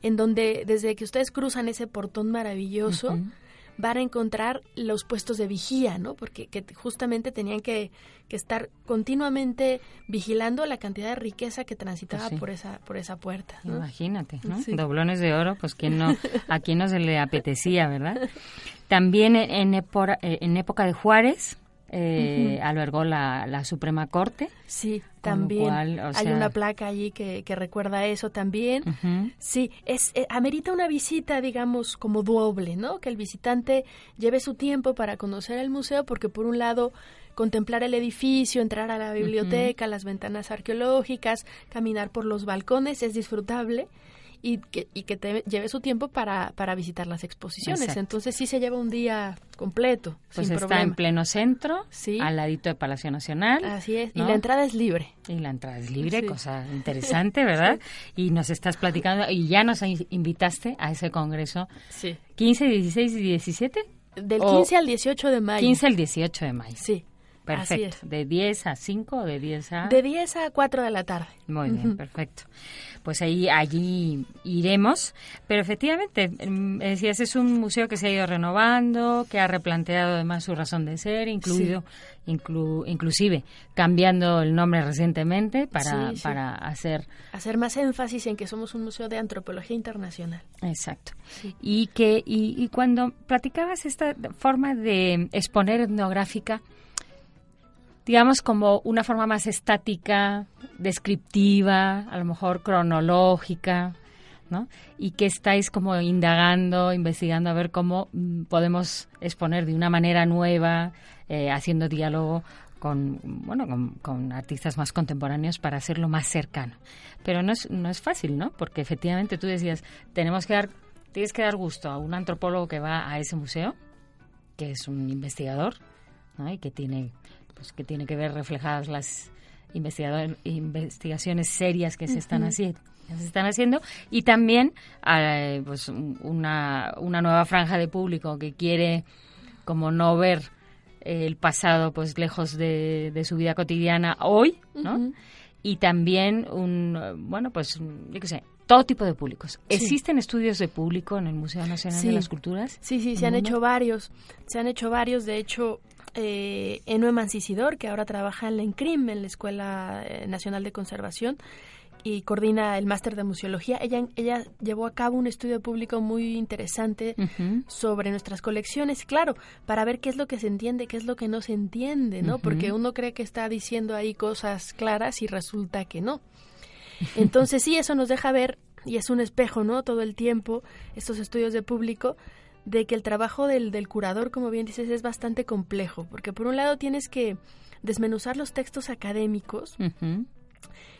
en donde desde que ustedes cruzan ese portón maravilloso. Van a encontrar los puestos de vigía, ¿no? Porque que justamente tenían que, que estar continuamente vigilando la cantidad de riqueza que transitaba Pues sí. por esa por esa puerta. ¿no? Imagínate, ¿no? Sí. Doblones de oro, pues quién no, a quién no se le apetecía, ¿verdad? También en, en eh, en época de Juárez eh, albergó la, la Suprema Corte. Sí, también cual, o hay una placa allí que, que recuerda eso también. Sí, es eh, amerita una visita, digamos, como doble, ¿no? Que el visitante lleve su tiempo para conocer el museo, porque por un lado contemplar el edificio, entrar a la biblioteca, las ventanas arqueológicas, caminar por los balcones es disfrutable y que, y que te lleve su tiempo para, para visitar las exposiciones. Exacto. Entonces sí se lleva un día completo, Pues sin está problema. en pleno centro, Sí. al ladito de Palacio Nacional. Así es, ¿no? y la entrada es libre. Y la entrada es libre, Sí. cosa interesante, ¿verdad? Y nos estás platicando, y ya nos in- invitaste a ese congreso Sí. 15, 16 y 17. Del O 15 al 18 de mayo. 15 al 18 de mayo. Sí. Perfecto. De 10 a 5 o de 10 a... De 10 a 4 de la tarde. Muy bien, perfecto. Pues ahí allí iremos, pero efectivamente, mm, decías, es un museo que se ha ido renovando, que ha replanteado además su razón de ser, incluido, inclu- inclusive cambiando el nombre recientemente para, Sí, sí. para hacer Hacer más énfasis en que somos un museo de antropología internacional. Exacto. Y que y, y cuando platicabas esta forma de exponer etnográfica, digamos como una forma más estática, descriptiva, a lo mejor cronológica, ¿no? Y que estáis como indagando, investigando a ver cómo mm, podemos exponer de una manera nueva, eh, haciendo diálogo con bueno con, con artistas más contemporáneos para hacerlo más cercano pero no es no es fácil no porque efectivamente tú decías tenemos que dar tienes que dar gusto a un antropólogo que va a ese museo que es un investigador ¿no? y que tiene pues que tiene que ver reflejadas las investigaciones serias que se están haciendo que se están haciendo y también eh, pues un- una, una nueva franja de público que quiere como no ver el pasado pues lejos de, de su vida cotidiana hoy ¿no? Y también un bueno pues yo qué sé todo tipo de públicos Sí. existen estudios de público en el Museo Nacional Sí. de las Culturas Sí, sí, se han mundo? hecho varios. Se han hecho varios. De hecho, eh, Enue Mancisidor, que ahora trabaja en la ENCRIM, en la Escuela eh, Nacional de Conservación, y coordina el máster de museología. Ella, ella llevó a cabo un estudio público muy interesante sobre nuestras colecciones, claro, para ver qué es lo que se entiende, qué es lo que no se entiende, ¿no? Porque uno cree que está diciendo ahí cosas claras y resulta que no. Entonces sí, eso nos deja ver, y es un espejo, ¿no? Todo el tiempo, estos estudios de público, de que el trabajo del, del curador, como bien dices, es bastante complejo, porque por un lado tienes que desmenuzar los textos académicos,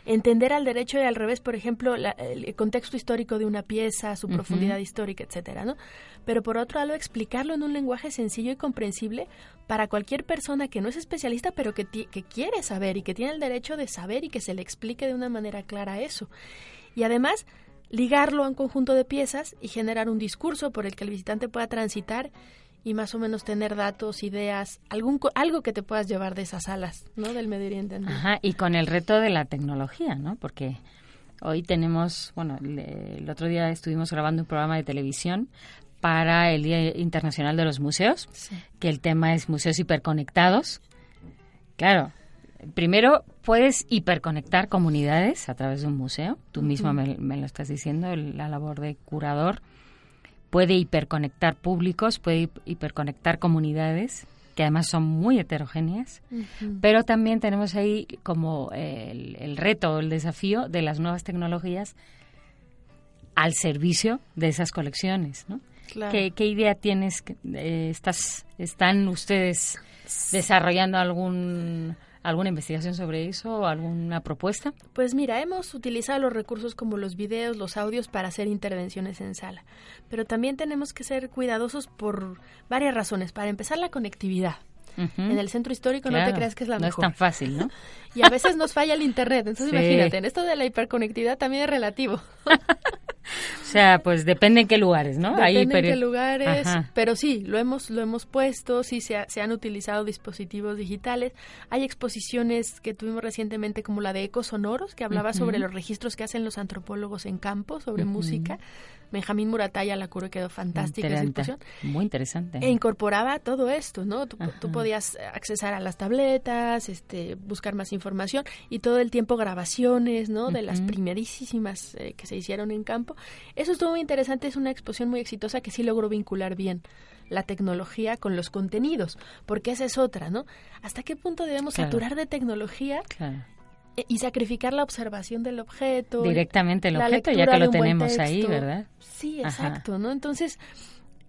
entender al derecho y al revés, por ejemplo, la- el contexto histórico de una pieza, su profundidad histórica, etcétera, ¿no? Pero por otro lado, explicarlo en un lenguaje sencillo y comprensible para cualquier persona que no es especialista, pero que, que quiere saber y que tiene el derecho de saber y que se le explique de una manera clara eso. Y además, ligarlo a un conjunto de piezas y generar un discurso por el que el visitante pueda transitar y más o menos tener datos, ideas, algún algo que te puedas llevar de esas salas, ¿no? Del Medio Oriente. Ajá, y con el reto de la tecnología, ¿no? Porque hoy tenemos, bueno, le- el otro día estuvimos grabando un programa de televisión para el Día Internacional de los Museos, Sí. que el tema es museos hiperconectados. Claro, primero puedes hiperconectar comunidades a través de un museo. Tú misma me, me lo estás diciendo, el- la labor de curador. Puede hiperconectar públicos, puede hi- hiperconectar comunidades, que además son muy heterogéneas. Pero también tenemos ahí como el, el reto, el desafío de las nuevas tecnologías al servicio de esas colecciones, ¿no? Claro. ¿Qué, qué idea tienes? eh, estás, ¿Están ustedes desarrollando algún alguna investigación sobre eso o alguna propuesta? Pues mira, hemos utilizado los recursos como los videos, los audios para hacer intervenciones en sala, pero también tenemos que ser cuidadosos por varias razones. Para empezar, la conectividad. En el centro histórico no te creas que es la no mejor. es tan fácil, ¿no? Y a veces nos falla el internet. Entonces Sí. imagínate, en esto de la hiperconectividad también es relativo. O sea, pues depende en qué lugares, ¿no? Depende en pero- qué lugares, Ajá. pero sí, lo hemos, lo hemos puesto, sí se, ha- se han utilizado dispositivos digitales. Hay exposiciones que tuvimos recientemente como la de Ecos Sonoros, que hablaba sobre los registros que hacen los antropólogos en campo sobre música. Benjamín Murataya la curó, quedó fantástica esa exposición. Muy interesante. E incorporaba todo esto, ¿no? Tú, tú podías accesar a las tabletas, este, buscar más información y todo el tiempo grabaciones, ¿no? De las primerísimas eh, que se hicieron en campo. Eso estuvo muy interesante, es una exposición muy exitosa que sí logró vincular bien la tecnología con los contenidos, porque esa es otra, ¿no? ¿Hasta qué punto debemos Claro. saturar de tecnología Claro. Eh, y sacrificar la observación del objeto? Directamente el objeto, ya que lo tenemos ahí. ¿verdad? Sí, Ajá. exacto, ¿no? Entonces,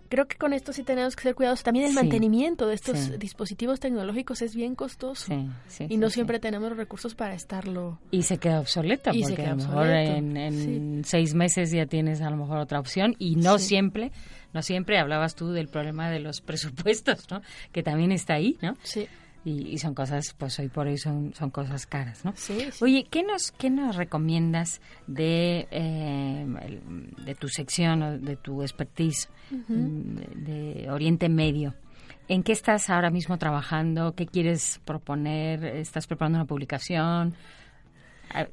creo que con esto sí tenemos que ser cuidadosos. También el Sí, mantenimiento de estos sí. dispositivos tecnológicos es bien costoso. Sí, sí, y no siempre tenemos los recursos para estarlo. Y se queda obsoleto, Y porque queda a lo mejor obsoleto, en, en seis meses ya tienes a lo mejor otra opción y no siempre, no siempre hablabas tú del problema de los presupuestos, ¿no? Que también está ahí, ¿no? Sí, Y, y son cosas, pues hoy por hoy son, son cosas caras, ¿no? sí. sí. Oye, ¿qué nos, qué nos recomiendas de, eh, de tu sección o de tu expertise mm, de Oriente Medio? ¿En qué estás ahora mismo trabajando? ¿Qué quieres proponer? ¿Estás preparando una publicación?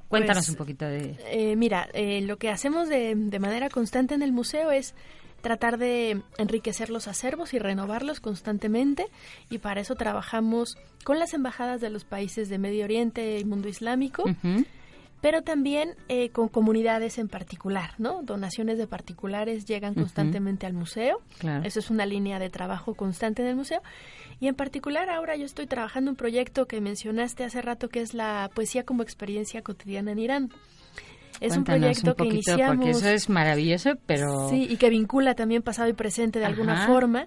Cuéntanos Pues, un poquito de... Eh, mira, eh, lo que hacemos de, de manera constante en el museo es tratar de enriquecer los acervos y renovarlos constantemente y para eso trabajamos con las embajadas de los países de Medio Oriente y mundo islámico, pero también eh, con comunidades en particular, ¿no? Donaciones de particulares llegan constantemente al museo. claro. Eso es una línea de trabajo constante en el museo. Y en particular ahora yo estoy trabajando un proyecto que mencionaste hace rato que es la poesía como experiencia cotidiana en Irán. Es un proyecto un que iniciamos Porque eso es maravilloso, pero... sí, y que vincula también pasado y presente de alguna forma,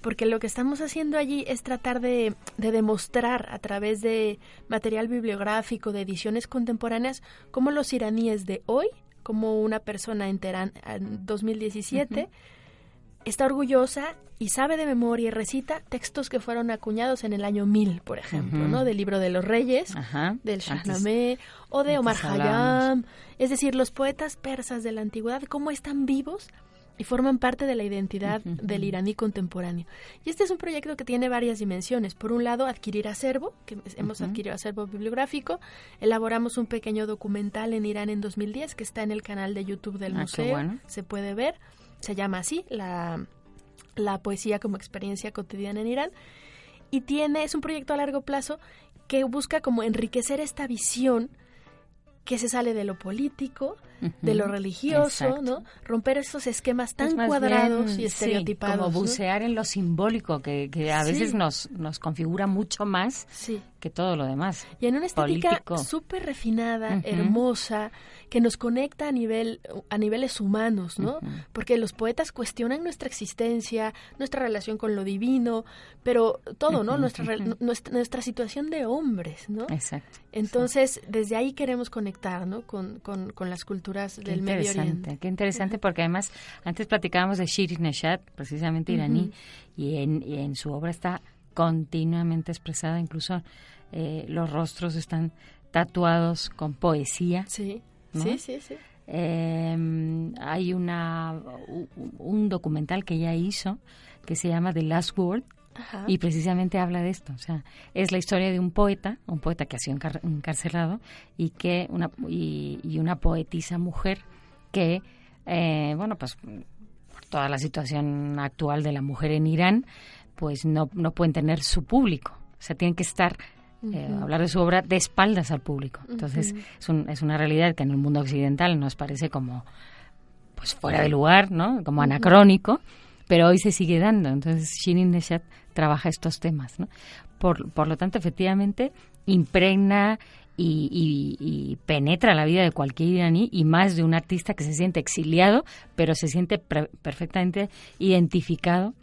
porque lo que estamos haciendo allí es tratar de, de demostrar a través de material bibliográfico, de ediciones contemporáneas, cómo los iraníes de hoy, como una persona en en 2017, está orgullosa y sabe de memoria y recita textos que fueron acuñados en el año 1000, por ejemplo. ¿no? Del libro de los reyes, Ajá. del Shahnameh o de Omar. Khayyam, es decir, los poetas persas de la antigüedad, cómo están vivos y forman parte de la identidad del iraní contemporáneo. Y este es un proyecto que tiene varias dimensiones. Por un lado, adquirir acervo, que hemos adquirido acervo bibliográfico. Elaboramos un pequeño documental en Irán en 2010 que está en el canal de YouTube del Ah, museo. bueno. Se puede ver. Se llama así, la, la poesía como experiencia cotidiana en Irán. Y tiene, es un proyecto a largo plazo que busca como enriquecer esta visión que se sale de lo político, de lo religioso, Exacto. ¿no? Romper esos esquemas tan cuadrados bien, y sí, estereotipados. como ¿no? bucear en lo simbólico, que, que a Sí. veces nos, nos configura mucho más Sí. que todo lo demás. Y en una estética súper refinada, Ujú. hermosa, que nos conecta a nivel a niveles humanos, ¿no? Ujú. Porque los poetas cuestionan nuestra existencia, nuestra relación con lo divino, pero todo, ¿no? Nuestra, nuestra nuestra situación de hombres, ¿no? Exacto. Entonces, desde ahí queremos conectar, ¿no? Con, con, con las culturas Qué del Medio interesante, Oriente. qué interesante porque además antes platicábamos de Shirin Neshat, precisamente iraní, y, en, y en su obra está continuamente expresada, incluso eh, los rostros están tatuados con poesía. Sí, ¿no? sí, sí, sí. Eh, hay una un documental que ella hizo que se llama The Last Word Ajá. y precisamente habla de esto. O sea, es la historia de un poeta, un poeta que ha sido encar- encarcelado y que una y, y una poetisa mujer que, eh, bueno, pues por toda la situación actual de la mujer en Irán, pues no no pueden tener su público. O sea, tienen que estar eh, hablar de su obra de espaldas al público. Entonces, es, un, es, una realidad que en el mundo occidental nos parece como pues fuera de lugar, ¿no? Como anacrónico, pero hoy se sigue dando. Entonces, Shirin Neshat trabaja estos temas, ¿no? Por, por lo tanto, efectivamente, impregna y, penetra la vida de cualquier iraní y más de un artista que se siente exiliado, pero se siente perfectamente identificado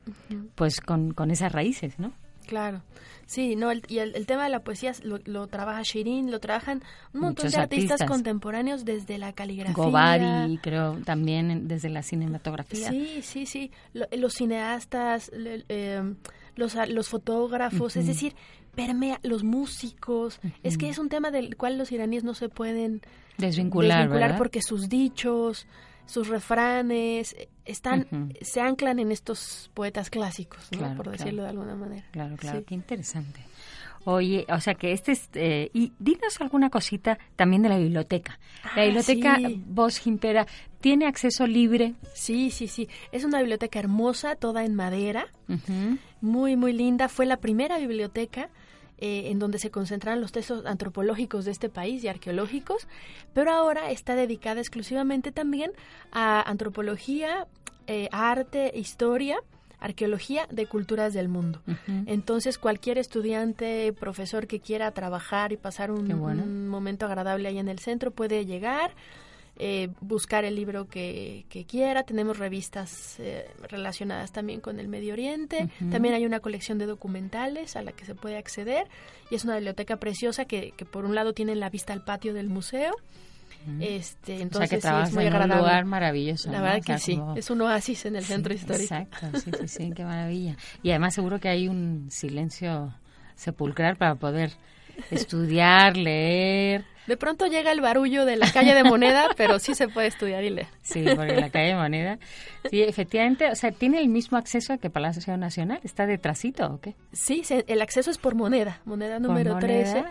pues con, con esas raíces, ¿no? Claro. Sí, no, y el, tema de la poesía lo, trabaja Shirin, lo trabajan un montón de artistas, contemporáneos desde la caligrafía. Govari, creo, también desde la cinematografía. Sí, sí, sí. los cineastas, eh, los, los fotógrafos, es decir, permea los músicos. Es que es un tema del cual los iraníes no se pueden desvincular, porque sus dichos, sus refranes eh, están se anclan en estos poetas clásicos, por decirlo de alguna manera. Claro, claro, qué interesante. Oye, o sea que este es, eh, y dinos alguna cosita también de la biblioteca. la ah, biblioteca Voz Gimpera tiene acceso libre. Sí, sí, sí. Es una biblioteca hermosa, toda en madera, muy, muy linda. Fue la primera biblioteca eh, en donde se concentran los textos antropológicos de este país y arqueológicos, pero ahora está dedicada exclusivamente también a antropología, eh, arte, historia arqueología de culturas del mundo. Entonces, cualquier estudiante, profesor que quiera trabajar y pasar un, momento agradable ahí en el centro puede llegar, eh, buscar el libro que, quiera. Tenemos revistas eh, relacionadas también con el Medio Oriente. También hay una colección de documentales a la que se puede acceder. Y es una biblioteca preciosa que, que por un lado tiene la vista al patio del museo. Este, entonces o es muy agradable. un lugar maravilloso. La verdad que sí, es un oasis en el centro histórico. Exacto, sí, sí, sí, qué maravilla. Y además seguro que hay un silencio sepulcral para poder estudiar, leer, de pronto llega el barullo de la calle de Moneda, pero sí se puede estudiar y leer. Sí, porque la calle de Moneda, sí, efectivamente, o sea, ¿tiene el mismo acceso que Palacio Nacional? ¿Está detrásito o qué? Sí, el acceso es por Moneda, Moneda número 13.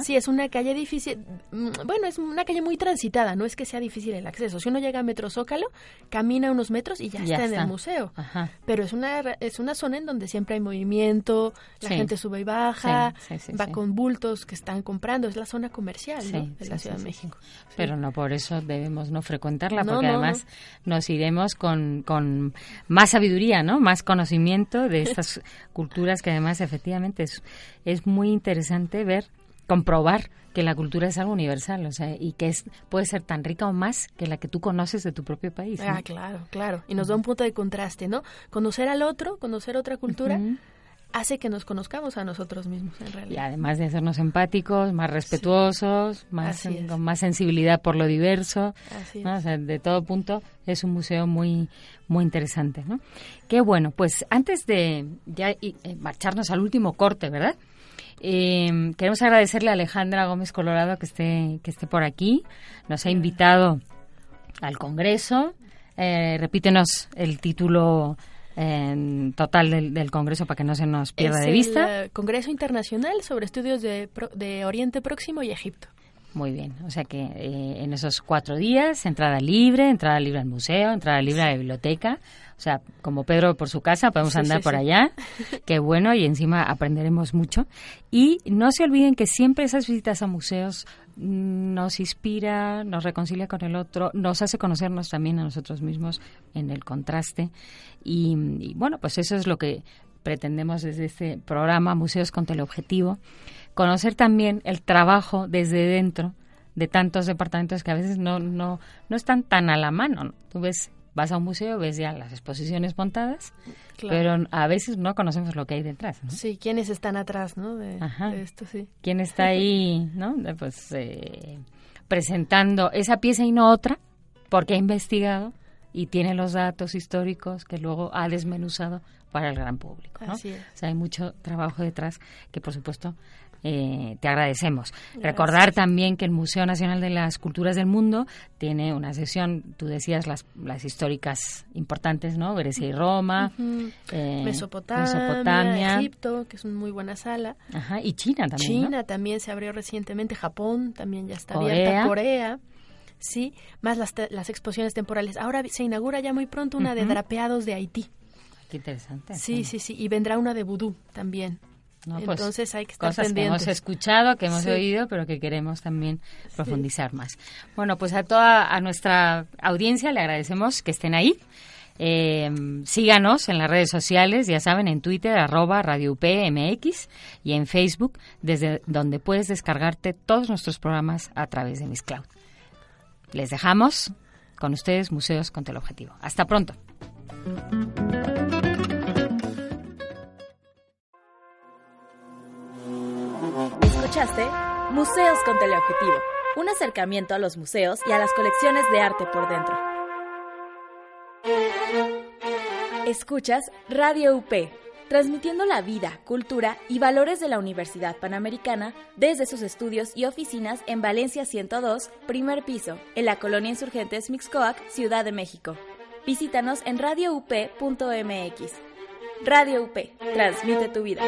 Sí, es una calle difícil, mm, bueno, es una calle muy transitada, no es que sea difícil el acceso. Si uno llega a Metro Zócalo, camina unos metros y ya, está, en el museo. Pero es una, es una zona en donde siempre hay movimiento, la gente sube y baja, va con bultos que están comprando, es la zona comercial, ¿no? De la Ciudad de México. Pero no por eso debemos no frecuentarla, porque además nos iremos con, con más sabiduría, ¿no? Más conocimiento de estas culturas que además efectivamente es, es muy interesante ver, comprobar que la cultura es algo universal, o sea, y que es puede ser tan rica o más que la que tú conoces de tu propio país. Ah, claro, claro. Y nos da un punto de contraste, ¿no? Conocer al otro, conocer otra cultura, hace que nos conozcamos a nosotros mismos en realidad. Y además de hacernos empáticos, más respetuosos, más con más sensibilidad por lo diverso, de todo punto es un museo muy muy interesante, ¿no? Qué bueno, pues antes de ya eh, marcharnos al último corte, ¿verdad? Eh, queremos agradecerle a Alejandra Gómez Colorado que esté que esté por aquí, nos ha invitado al Congreso. Eh, repítenos el título en total del, Congreso para que no se nos pierda de vista. El Congreso Internacional sobre Estudios de, de, Oriente Próximo y Egipto. Muy bien, o sea que eh, en esos cuatro días, entrada libre, entrada libre al museo, entrada libre a la biblioteca, o sea, como Pedro por su casa, podemos andar por allá, qué bueno, y encima aprenderemos mucho. Y no se olviden que siempre esas visitas a museos nos inspira, nos reconcilia con el otro, nos hace conocernos también a nosotros mismos en el contraste. Y, bueno, pues eso es lo que pretendemos desde este programa Museos con Teleobjetivo, conocer también el trabajo desde dentro de tantos departamentos que a veces no, no, no están tan a la mano. Tú ves vas a un museo, ves ya las exposiciones montadas, pero a veces no conocemos lo que hay detrás. ¿no? Sí, quiénes están atrás ¿no? de, esto, sí. ¿Quién está ahí ¿no? pues, eh, presentando esa pieza y no otra? Porque ha investigado y tiene los datos históricos que luego ha desmenuzado para el gran público. ¿no? Así es. O sea, hay mucho trabajo detrás que, por supuesto, eh, te agradecemos. Recordar también que el Museo Nacional de las Culturas del Mundo tiene una sesión, tú decías las, las históricas importantes, ¿no? Grecia y Roma, eh, Mesopotamia, Egipto, que es una muy buena sala. Ajá, y China también. China también se abrió recientemente, Japón también ya está abierta, Corea sí, más las, las exposiciones temporales. Ahora se inaugura ya muy pronto una de drapeados de Haití. Qué interesante. Sí, sí, sí, y vendrá una de vudú también. Pues, Entonces hay que estar cosas pendientes. que hemos escuchado, que hemos oído, pero que queremos también profundizar más. Bueno, pues a toda a nuestra audiencia le agradecemos que estén ahí. Eh, síganos en las redes sociales, ya saben, en Twitter, arroba Radio UPMX y en Facebook, desde donde puedes descargarte todos nuestros programas a través de Miss Cloud. Les dejamos con ustedes Museos con Teleobjetivo. Hasta pronto. Escuchaste Museos con Teleobjetivo, un acercamiento a los museos y a las colecciones de arte por dentro. Escuchas Radio UP, transmitiendo la vida, cultura y valores de la Universidad Panamericana desde sus estudios y oficinas en Valencia 102, primer piso, en la colonia Insurgentes Mixcoac, Ciudad de México. Visítanos en radioup.mx. Radio UP, transmite tu vida.